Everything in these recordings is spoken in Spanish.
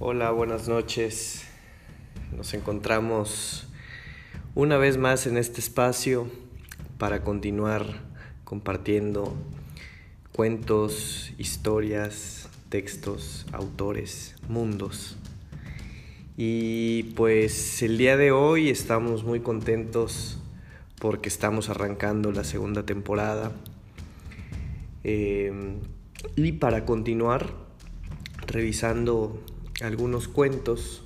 Hola, buenas noches. Nos encontramos una vez más en este espacio para continuar compartiendo cuentos, historias, textos, autores, mundos. Y pues el día de hoy estamos muy contentos porque estamos arrancando la segunda temporada. Eh, y para continuar revisando algunos cuentos.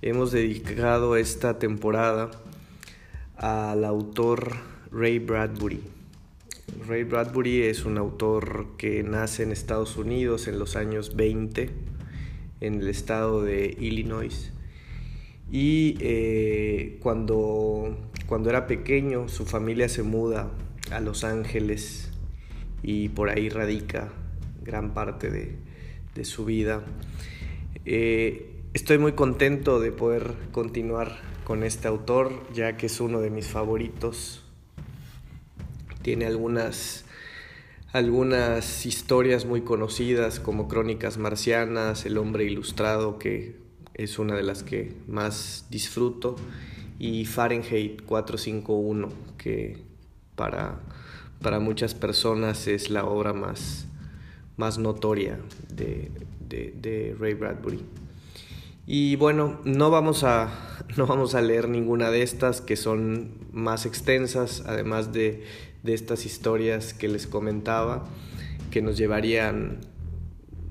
Hemos dedicado esta temporada al autor Ray Bradbury. Ray Bradbury es un autor que nace en Estados Unidos en los años 20, en el estado de Illinois. Y eh, cuando, cuando era pequeño, su familia se muda a Los Ángeles y por ahí radica gran parte de, de su vida. Eh, estoy muy contento de poder continuar con este autor, ya que es uno de mis favoritos. Tiene algunas, algunas historias muy conocidas como Crónicas Marcianas, El Hombre Ilustrado, que es una de las que más disfruto, y Fahrenheit 451, que para, para muchas personas es la obra más, más notoria de, de, Ray Bradbury. Y bueno, no vamos, a, no vamos a leer ninguna de estas que son más extensas, además de, de estas historias que les comentaba, que nos llevarían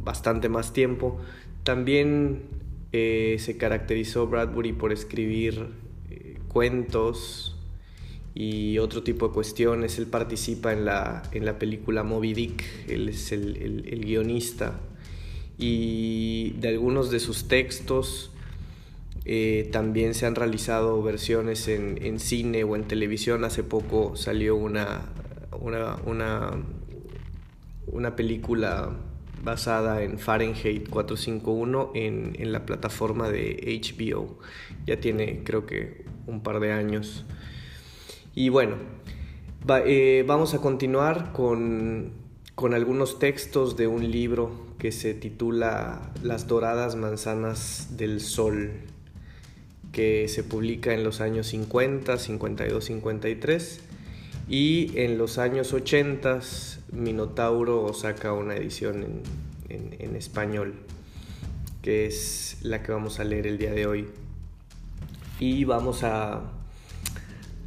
bastante más tiempo. También eh, se caracterizó Bradbury por escribir eh, cuentos y otro tipo de cuestiones. Él participa en la, en la película Moby Dick, él es el, el guionista y de algunos de sus textos eh, también se han realizado versiones en, en, cine o en televisión. Hace poco salió una, una, una, una película basada en Fahrenheit 451 en, en, la plataforma de HBO. Ya tiene creo que un par de años. Y bueno, eh, vamos a continuar con, con algunos textos de un libro que se titula Las doradas manzanas del sol, que se publica en los años 50, 52, 53 y en los años 80 Minotauro saca una edición en, en, en español, que es la que vamos a leer el día de hoy. Y vamos a,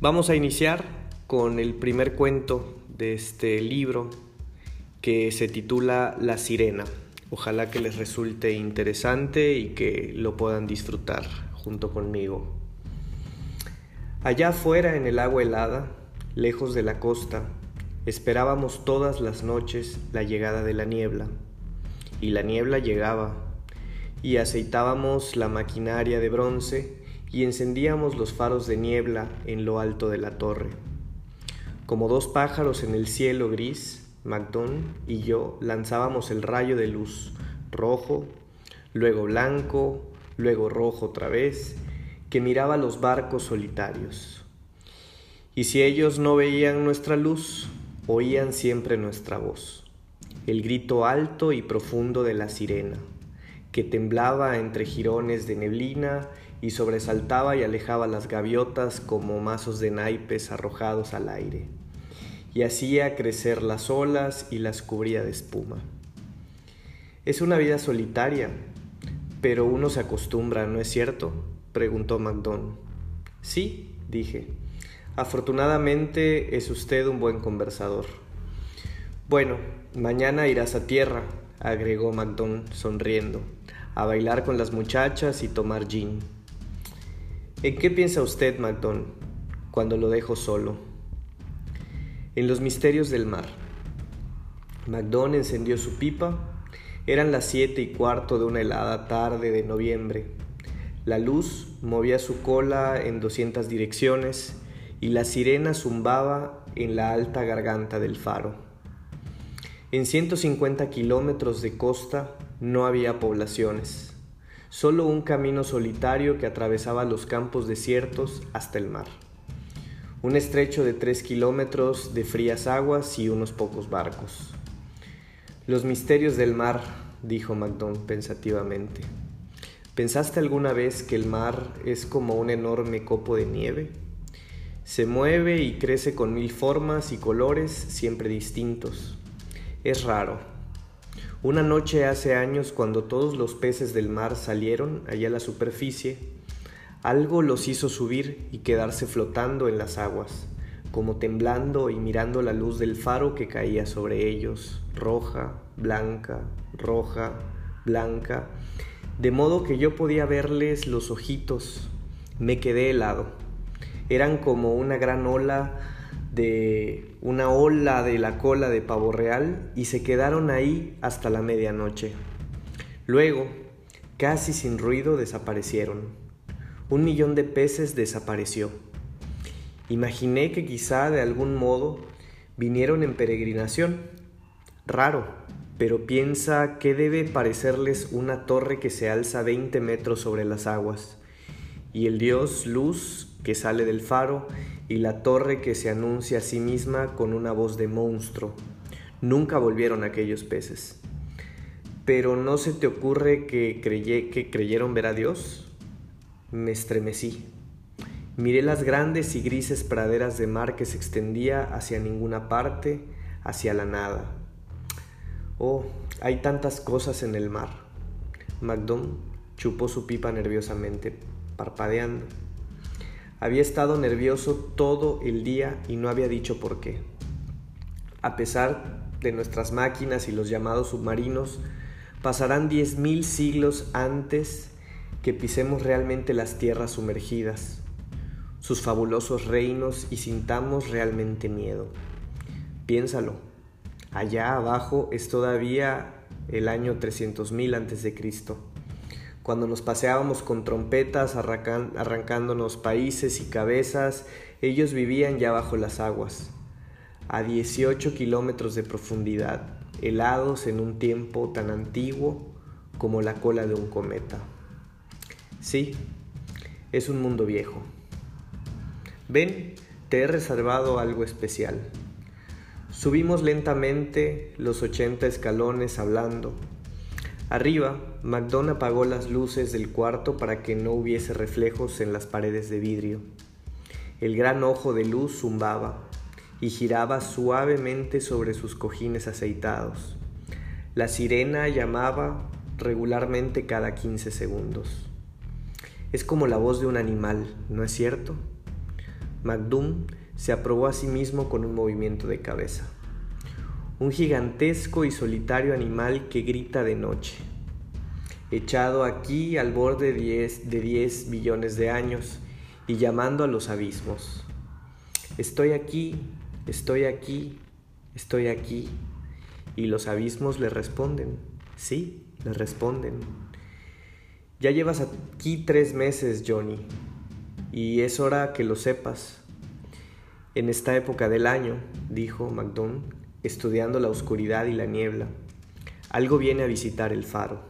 vamos a iniciar con el primer cuento de este libro que se titula La Sirena. Ojalá que les resulte interesante y que lo puedan disfrutar junto conmigo. Allá afuera en el agua helada, lejos de la costa, esperábamos todas las noches la llegada de la niebla. Y la niebla llegaba, y aceitábamos la maquinaria de bronce y encendíamos los faros de niebla en lo alto de la torre. Como dos pájaros en el cielo gris, Macdon y yo lanzábamos el rayo de luz, rojo, luego blanco, luego rojo otra vez, que miraba los barcos solitarios. Y si ellos no veían nuestra luz, oían siempre nuestra voz, el grito alto y profundo de la sirena, que temblaba entre jirones de neblina y sobresaltaba y alejaba las gaviotas como mazos de naipes arrojados al aire y hacía crecer las olas y las cubría de espuma. Es una vida solitaria, pero uno se acostumbra, ¿no es cierto? preguntó Macdon. Sí, dije. Afortunadamente es usted un buen conversador. Bueno, mañana irás a tierra, agregó Macdon sonriendo, a bailar con las muchachas y tomar gin. ¿En qué piensa usted, Macdon, cuando lo dejo solo? En los misterios del mar. Macdon encendió su pipa. Eran las siete y cuarto de una helada tarde de noviembre. La luz movía su cola en doscientas direcciones y la sirena zumbaba en la alta garganta del faro. En 150 kilómetros de costa no había poblaciones, solo un camino solitario que atravesaba los campos desiertos hasta el mar un estrecho de tres kilómetros de frías aguas y unos pocos barcos. Los misterios del mar, dijo Macdon pensativamente. ¿Pensaste alguna vez que el mar es como un enorme copo de nieve? Se mueve y crece con mil formas y colores siempre distintos. Es raro. Una noche hace años cuando todos los peces del mar salieron allá a la superficie, algo los hizo subir y quedarse flotando en las aguas, como temblando y mirando la luz del faro que caía sobre ellos, roja, blanca, roja, blanca, de modo que yo podía verles los ojitos. Me quedé helado. Eran como una gran ola de una ola de la cola de pavo real y se quedaron ahí hasta la medianoche. Luego, casi sin ruido, desaparecieron. Un millón de peces desapareció. Imaginé que quizá de algún modo vinieron en peregrinación. Raro, pero piensa que debe parecerles una torre que se alza 20 metros sobre las aguas, y el dios luz que sale del faro, y la torre que se anuncia a sí misma con una voz de monstruo. Nunca volvieron aquellos peces. Pero ¿no se te ocurre que, que creyeron ver a Dios? Me estremecí. Miré las grandes y grises praderas de mar que se extendía hacia ninguna parte, hacia la nada Oh, hay tantas cosas en el mar. Macdon chupó su pipa nerviosamente, parpadeando. Había estado nervioso todo el día y no había dicho por qué. A pesar de nuestras máquinas y los llamados submarinos, pasarán diez mil siglos antes que pisemos realmente las tierras sumergidas, sus fabulosos reinos y sintamos realmente miedo. Piénsalo. Allá abajo es todavía el año 300.000 antes de Cristo, cuando nos paseábamos con trompetas arrancándonos países y cabezas, ellos vivían ya bajo las aguas, a 18 kilómetros de profundidad, helados en un tiempo tan antiguo como la cola de un cometa. Sí, es un mundo viejo. Ven, te he reservado algo especial. Subimos lentamente los ochenta escalones hablando. Arriba, MacDon apagó las luces del cuarto para que no hubiese reflejos en las paredes de vidrio. El gran ojo de luz zumbaba y giraba suavemente sobre sus cojines aceitados. La sirena llamaba regularmente cada 15 segundos. Es como la voz de un animal, ¿no es cierto? MacDoom se aprobó a sí mismo con un movimiento de cabeza. Un gigantesco y solitario animal que grita de noche, echado aquí al borde de 10 billones de años y llamando a los abismos. Estoy aquí, estoy aquí, estoy aquí. Y los abismos le responden, sí, le responden. Ya llevas aquí tres meses, Johnny, y es hora que lo sepas. En esta época del año, dijo MacDonald, estudiando la oscuridad y la niebla, algo viene a visitar el faro.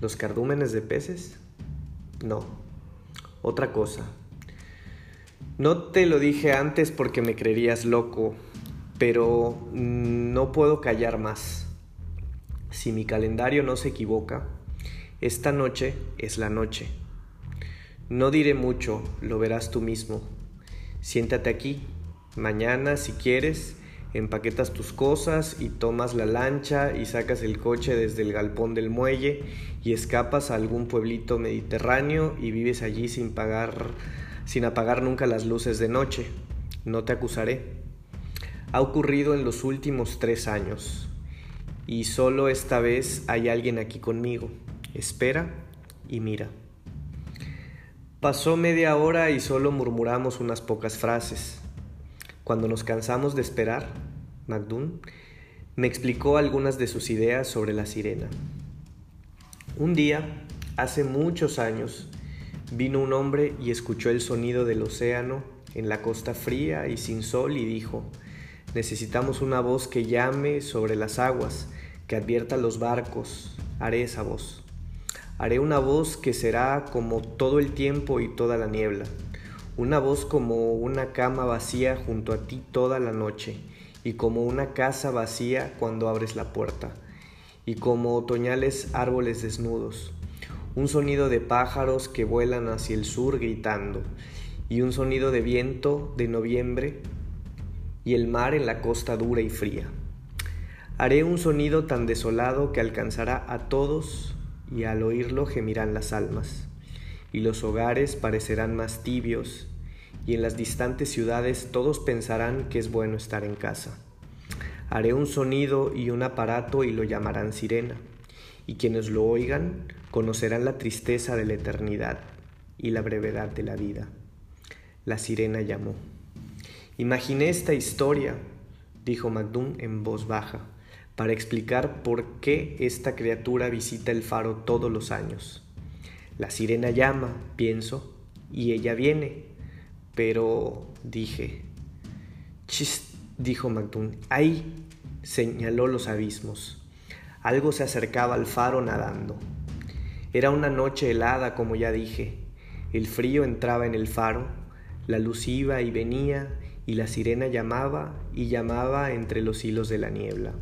¿Los cardúmenes de peces? No, otra cosa. No te lo dije antes porque me creerías loco, pero no puedo callar más. Si mi calendario no se equivoca, esta noche es la noche. No diré mucho, lo verás tú mismo. Siéntate aquí. Mañana, si quieres, empaquetas tus cosas y tomas la lancha y sacas el coche desde el galpón del muelle y escapas a algún pueblito mediterráneo y vives allí sin pagar sin apagar nunca las luces de noche. No te acusaré. Ha ocurrido en los últimos tres años y solo esta vez hay alguien aquí conmigo. Espera y mira. Pasó media hora y solo murmuramos unas pocas frases. Cuando nos cansamos de esperar, MacDoon me explicó algunas de sus ideas sobre la sirena. Un día, hace muchos años, vino un hombre y escuchó el sonido del océano en la costa fría y sin sol y dijo, necesitamos una voz que llame sobre las aguas, que advierta a los barcos, haré esa voz. Haré una voz que será como todo el tiempo y toda la niebla, una voz como una cama vacía junto a ti toda la noche, y como una casa vacía cuando abres la puerta, y como otoñales árboles desnudos, un sonido de pájaros que vuelan hacia el sur gritando, y un sonido de viento de noviembre y el mar en la costa dura y fría. Haré un sonido tan desolado que alcanzará a todos y al oírlo gemirán las almas, y los hogares parecerán más tibios, y en las distantes ciudades todos pensarán que es bueno estar en casa. Haré un sonido y un aparato y lo llamarán sirena, y quienes lo oigan conocerán la tristeza de la eternidad y la brevedad de la vida. La sirena llamó. Imaginé esta historia, dijo Magdum en voz baja, para explicar por qué esta criatura visita el faro todos los años. La sirena llama, pienso, y ella viene. Pero dije, chist, dijo Magdum, ahí señaló los abismos. Algo se acercaba al faro nadando. Era una noche helada, como ya dije. El frío entraba en el faro, la luz iba y venía, y la sirena llamaba y llamaba entre los hilos de la niebla.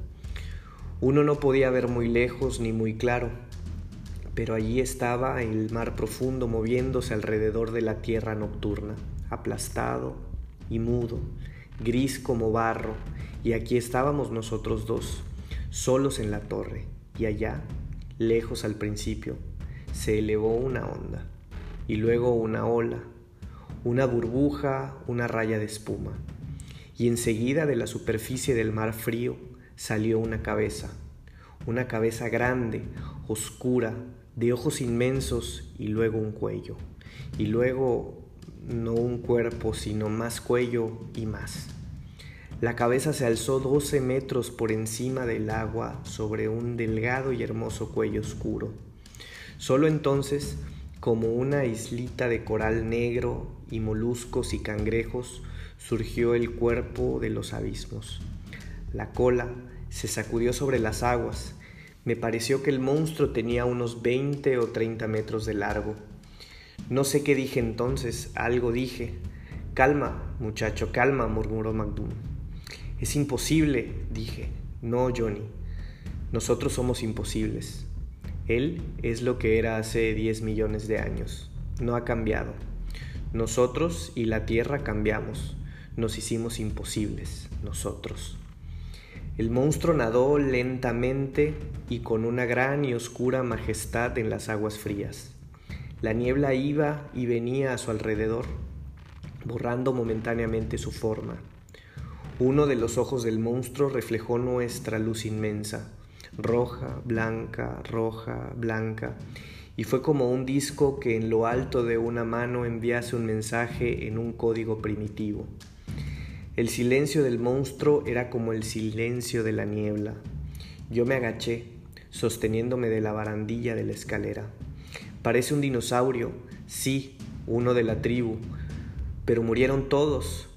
Uno no podía ver muy lejos ni muy claro, pero allí estaba el mar profundo moviéndose alrededor de la tierra nocturna, aplastado y mudo, gris como barro, y aquí estábamos nosotros dos, solos en la torre, y allá, lejos al principio, se elevó una onda, y luego una ola, una burbuja, una raya de espuma, y enseguida de la superficie del mar frío salió una cabeza, una cabeza grande, oscura, de ojos inmensos y luego un cuello, y luego no un cuerpo, sino más cuello y más. La cabeza se alzó 12 metros por encima del agua sobre un delgado y hermoso cuello oscuro. Solo entonces como una islita de coral negro y moluscos y cangrejos surgió el cuerpo de los abismos. La cola se sacudió sobre las aguas. Me pareció que el monstruo tenía unos 20 o 30 metros de largo. No sé qué dije entonces, algo dije. Calma, muchacho, calma, murmuró Magdum. Es imposible, dije. No, Johnny. Nosotros somos imposibles. Él es lo que era hace 10 millones de años. No ha cambiado. Nosotros y la Tierra cambiamos. Nos hicimos imposibles, nosotros. El monstruo nadó lentamente y con una gran y oscura majestad en las aguas frías. La niebla iba y venía a su alrededor, borrando momentáneamente su forma. Uno de los ojos del monstruo reflejó nuestra luz inmensa roja, blanca, roja, blanca, y fue como un disco que en lo alto de una mano enviase un mensaje en un código primitivo. El silencio del monstruo era como el silencio de la niebla. Yo me agaché, sosteniéndome de la barandilla de la escalera. Parece un dinosaurio, sí, uno de la tribu, pero murieron todos.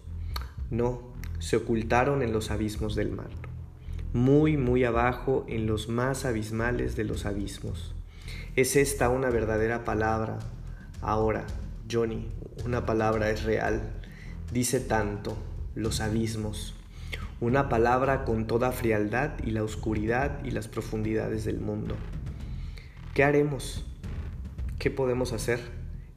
No, se ocultaron en los abismos del mar muy, muy abajo en los más abismales de los abismos. Es esta una verdadera palabra. Ahora, Johnny, una palabra es real. Dice tanto, los abismos. Una palabra con toda frialdad y la oscuridad y las profundidades del mundo. ¿Qué haremos? ¿Qué podemos hacer?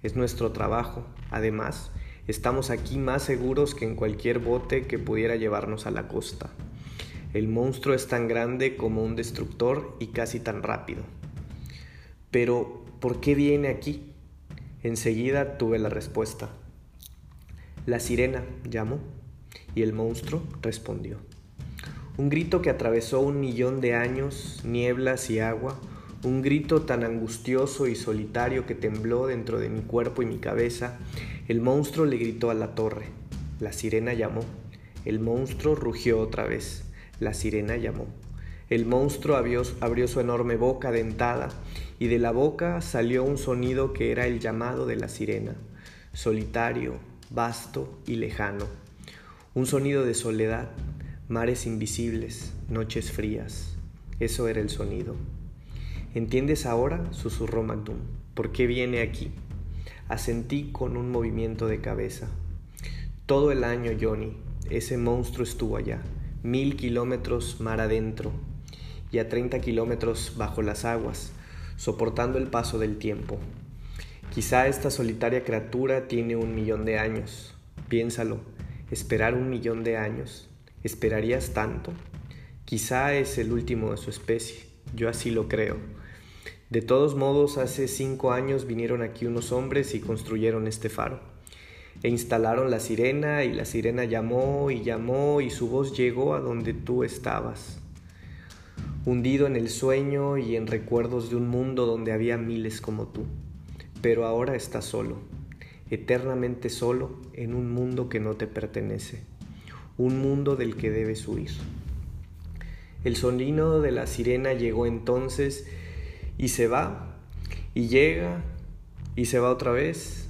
Es nuestro trabajo. Además, estamos aquí más seguros que en cualquier bote que pudiera llevarnos a la costa. El monstruo es tan grande como un destructor y casi tan rápido. Pero, ¿por qué viene aquí? Enseguida tuve la respuesta. La sirena llamó y el monstruo respondió. Un grito que atravesó un millón de años, nieblas y agua, un grito tan angustioso y solitario que tembló dentro de mi cuerpo y mi cabeza. El monstruo le gritó a la torre. La sirena llamó. El monstruo rugió otra vez. La sirena llamó. El monstruo abrió, abrió, su enorme boca dentada y de la boca salió un sonido que era el llamado de la sirena, solitario, vasto y lejano. Un sonido de soledad, mares invisibles, noches frías. Eso era el sonido. ¿Entiendes ahora? susurró Magdum. ¿Por qué viene aquí? Asentí con un movimiento de cabeza. Todo el año, Johnny, ese monstruo estuvo allá mil kilómetros mar adentro y a 30 kilómetros bajo las aguas. soportando el paso del tiempo. Quizá esta solitaria criatura tiene un millón de años. Piénsalo, esperar un millón de años. ¿Esperarías tanto? Quizá es el último de su especie. Yo así lo creo. De todos modos, hace cinco años vinieron aquí unos hombres y construyeron este faro. E instalaron la sirena y la sirena llamó y llamó y su voz llegó a donde tú estabas. Hundido en el sueño y en recuerdos de un mundo donde había miles como tú. Pero ahora estás solo, eternamente solo en un mundo que no te pertenece, un mundo del que debes huir. El sonido de la sirena llegó entonces y se va, y llega, y se va otra vez.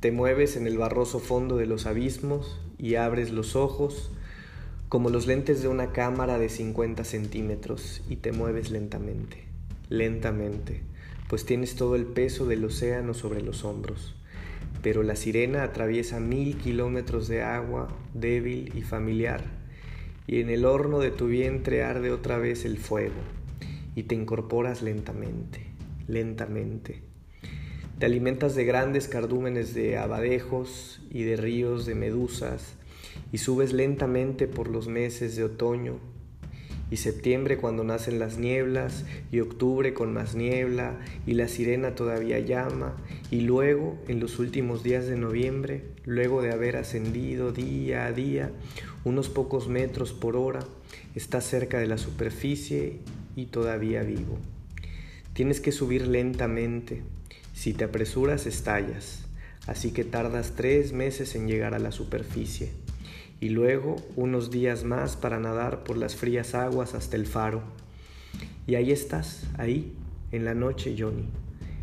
Te mueves en el barroso fondo de los abismos y abres los ojos como los lentes de una cámara de 50 centímetros y te mueves lentamente, lentamente, pues tienes todo el peso del océano sobre los hombros. Pero la sirena atraviesa mil kilómetros de agua débil y familiar, y en el horno de tu vientre arde otra vez el fuego y te incorporas lentamente, lentamente. Te alimentas de grandes cardúmenes de abadejos y de ríos de medusas y subes lentamente por los meses de otoño y septiembre cuando nacen las nieblas y octubre con más niebla y la sirena todavía llama y luego en los últimos días de noviembre, luego de haber ascendido día a día unos pocos metros por hora, estás cerca de la superficie y todavía vivo. Tienes que subir lentamente. Si te apresuras, estallas. Así que tardas tres meses en llegar a la superficie. Y luego unos días más para nadar por las frías aguas hasta el faro. Y ahí estás, ahí, en la noche, Johnny,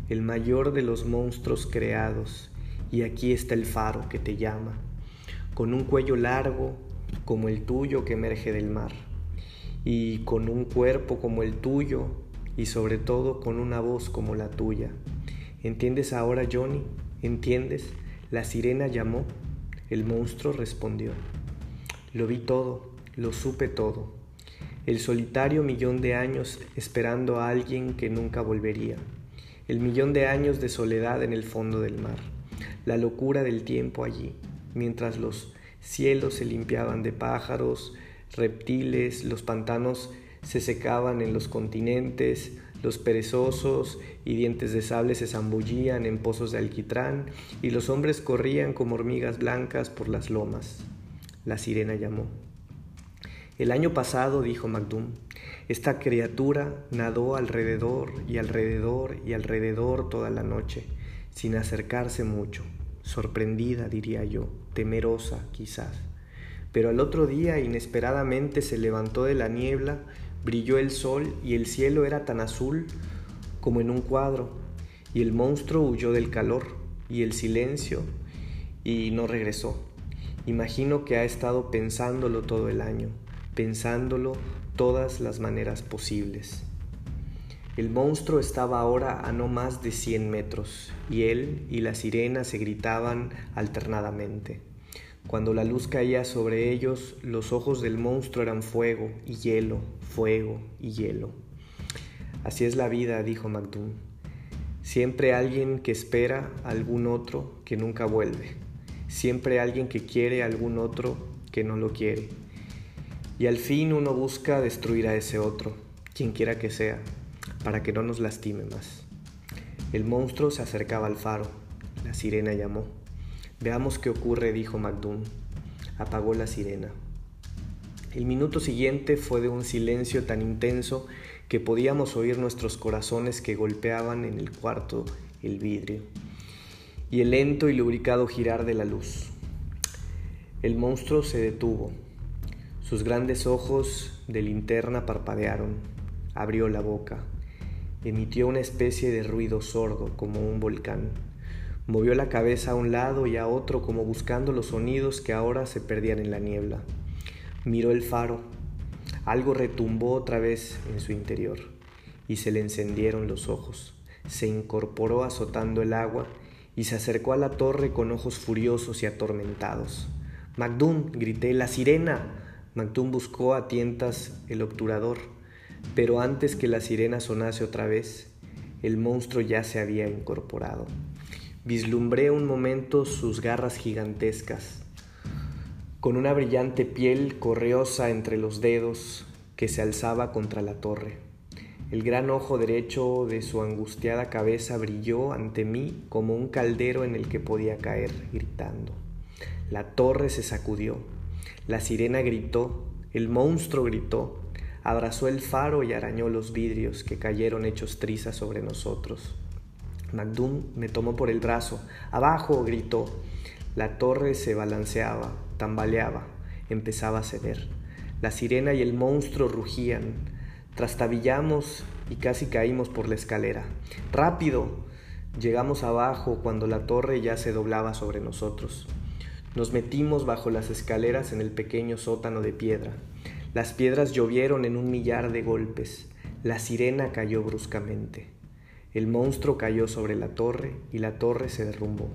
el mayor de los monstruos creados. Y aquí está el faro que te llama, con un cuello largo como el tuyo que emerge del mar y con un cuerpo como el tuyo y sobre todo con una voz como la tuya. ¿Entiendes ahora, Johnny? ¿Entiendes? La sirena llamó, el monstruo respondió. Lo vi todo, lo supe todo. El solitario millón de años esperando a alguien que nunca volvería. El millón de años de soledad en el fondo del mar. La locura del tiempo allí, mientras los cielos se limpiaban de pájaros, reptiles, los pantanos se secaban en los continentes, los perezosos y dientes de sable se zambullían en pozos de alquitrán, y los hombres corrían como hormigas blancas por las lomas. La sirena llamó. El año pasado, dijo Macdum, esta criatura nadó alrededor y alrededor y alrededor toda la noche, sin acercarse mucho, sorprendida, diría yo, temerosa quizás. Pero al otro día inesperadamente se levantó de la niebla, brilló el sol y el cielo era tan azul como en un cuadro, y el monstruo huyó del calor y el silencio y no regresó. Imagino que ha estado pensándolo todo el año, pensándolo todas las maneras posibles. El monstruo estaba ahora a no más de cien metros, y él y la sirena se gritaban alternadamente. Cuando la luz caía sobre ellos, los ojos del monstruo eran fuego y hielo, fuego y hielo. Así es la vida, dijo Macdum. Siempre alguien que espera a algún otro que nunca vuelve. Siempre alguien que quiere a algún otro que no lo quiere. Y al fin uno busca destruir a ese otro, quien quiera que sea, para que no nos lastime más. El monstruo se acercaba al faro. La sirena llamó. Veamos qué ocurre, dijo Macdum. Apagó la sirena. El minuto siguiente fue de un silencio tan intenso que podíamos oír nuestros corazones que golpeaban en el cuarto el vidrio y el lento y lubricado girar de la luz. El monstruo se detuvo. Sus grandes ojos de linterna parpadearon. Abrió la boca. Emitió una especie de ruido sordo como un volcán. Movió la cabeza a un lado y a otro como buscando los sonidos que ahora se perdían en la niebla. Miró el faro. Algo retumbó otra vez en su interior y se le encendieron los ojos. Se incorporó azotando el agua y se acercó a la torre con ojos furiosos y atormentados. Macdum, grité, la sirena. Macdum buscó a tientas el obturador, pero antes que la sirena sonase otra vez, el monstruo ya se había incorporado. Vislumbré un momento sus garras gigantescas, con una brillante piel correosa entre los dedos que se alzaba contra la torre. El gran ojo derecho de su angustiada cabeza brilló ante mí como un caldero en el que podía caer, gritando. La torre se sacudió, la sirena gritó, el monstruo gritó, abrazó el faro y arañó los vidrios que cayeron hechos trizas sobre nosotros. Magdum me tomó por el brazo. ¡Abajo! gritó. La torre se balanceaba, tambaleaba, empezaba a ceder. La sirena y el monstruo rugían. Trastabillamos y casi caímos por la escalera. ¡Rápido! Llegamos abajo cuando la torre ya se doblaba sobre nosotros. Nos metimos bajo las escaleras en el pequeño sótano de piedra. Las piedras llovieron en un millar de golpes. La sirena cayó bruscamente. El monstruo cayó sobre la torre y la torre se derrumbó.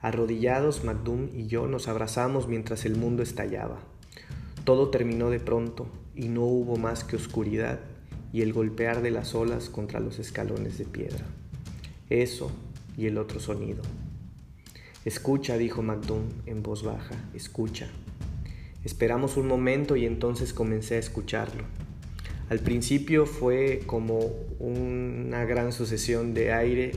Arrodillados, Magdum y yo nos abrazamos mientras el mundo estallaba. Todo terminó de pronto y no hubo más que oscuridad y el golpear de las olas contra los escalones de piedra. Eso y el otro sonido. Escucha, dijo Magdum en voz baja, escucha. Esperamos un momento y entonces comencé a escucharlo. Al principio fue como una gran sucesión de aire,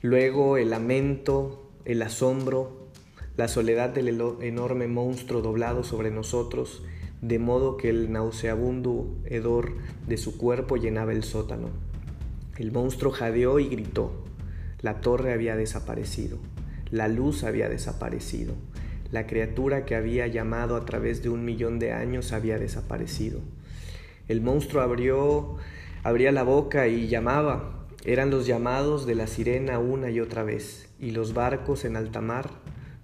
luego el lamento, el asombro, la soledad del enorme monstruo doblado sobre nosotros, de modo que el nauseabundo hedor de su cuerpo llenaba el sótano. El monstruo jadeó y gritó. La torre había desaparecido, la luz había desaparecido. La criatura que había llamado a través de un millón de años había desaparecido. El monstruo abrió, abría la boca y llamaba. Eran los llamados de la sirena una y otra vez. Y los barcos en alta mar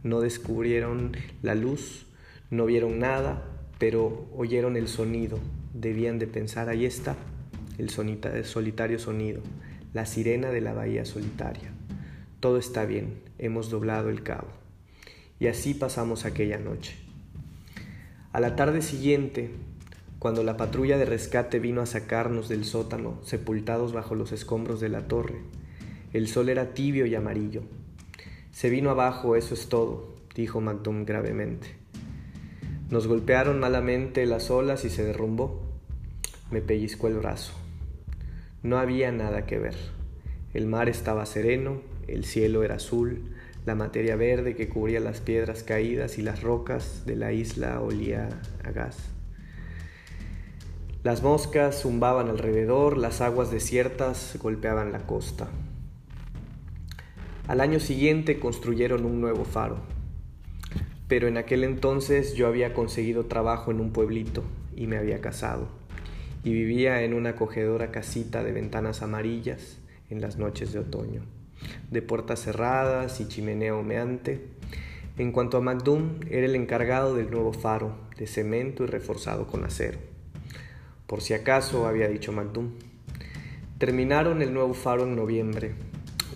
no descubrieron la luz, no vieron nada, pero oyeron el sonido. Debían de pensar, ahí está, el, solitario sonido, la sirena de la bahía solitaria. Todo está bien, hemos doblado el cabo. Y así pasamos aquella noche. A la tarde siguiente, cuando la patrulla de rescate vino a sacarnos del sótano, sepultados bajo los escombros de la torre, el sol era tibio y amarillo. Se vino abajo, eso es todo, dijo Magdum gravemente. Nos golpearon malamente las olas y se derrumbó. Me pellizcó el brazo. No había nada que ver. El mar estaba sereno, el cielo era azul, la materia verde que cubría las piedras caídas y las rocas de la isla olía a gas. Las moscas zumbaban alrededor, las aguas desiertas golpeaban la costa. Al año siguiente construyeron un nuevo faro, pero en aquel entonces yo había conseguido trabajo en un pueblito y me había casado, y vivía en una acogedora casita de ventanas amarillas en las noches de otoño de puertas cerradas y chimenea humeante. En cuanto a Magdum, era el encargado del nuevo faro, de cemento y reforzado con acero. Por si acaso, había dicho Magdum. Terminaron el nuevo faro en noviembre.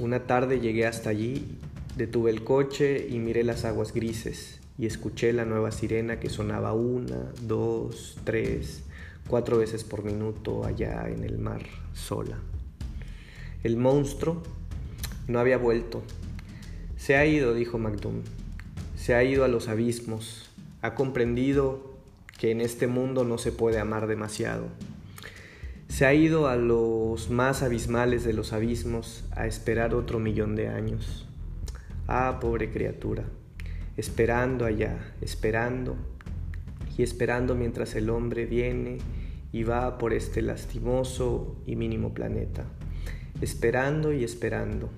Una tarde llegué hasta allí, detuve el coche y miré las aguas grises y escuché la nueva sirena que sonaba una, dos, tres, cuatro veces por minuto allá en el mar, sola. El monstruo no había vuelto. Se ha ido, dijo Magdum. Se ha ido a los abismos. Ha comprendido que en este mundo no se puede amar demasiado. Se ha ido a los más abismales de los abismos a esperar otro millón de años. Ah, pobre criatura, esperando allá, esperando y esperando mientras el hombre viene y va por este lastimoso y mínimo planeta, esperando y esperando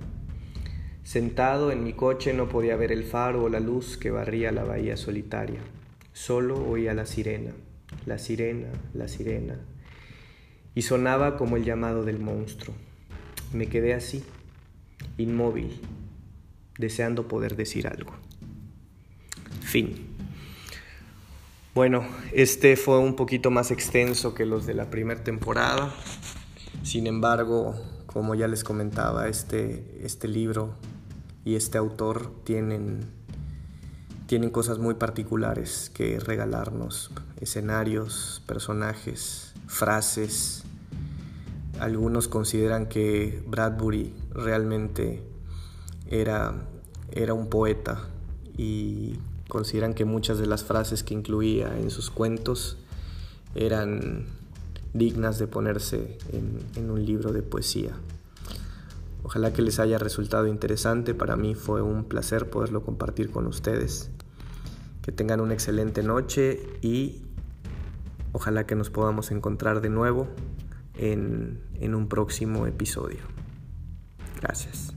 Sentado en mi coche no podía ver el faro o la luz que barría la bahía solitaria. Solo oía la sirena, la sirena, la sirena. Y sonaba como el llamado del monstruo. Me quedé así, inmóvil, deseando poder decir algo. Fin. Bueno, este fue un poquito más extenso que los de la primera temporada. Sin embargo, como ya les comentaba, este, este libro y este autor tienen, tienen cosas muy particulares que regalarnos, escenarios, personajes, frases, Algunos consideran que Bradbury realmente era, era un poeta y consideran que muchas de las frases que incluía en sus cuentos eran dignas de ponerse en, un libro de poesía. Ojalá que les haya resultado interesante, para mí fue un placer poderlo compartir con ustedes. Que tengan una excelente noche y ojalá que nos podamos encontrar de nuevo en un próximo episodio. Gracias.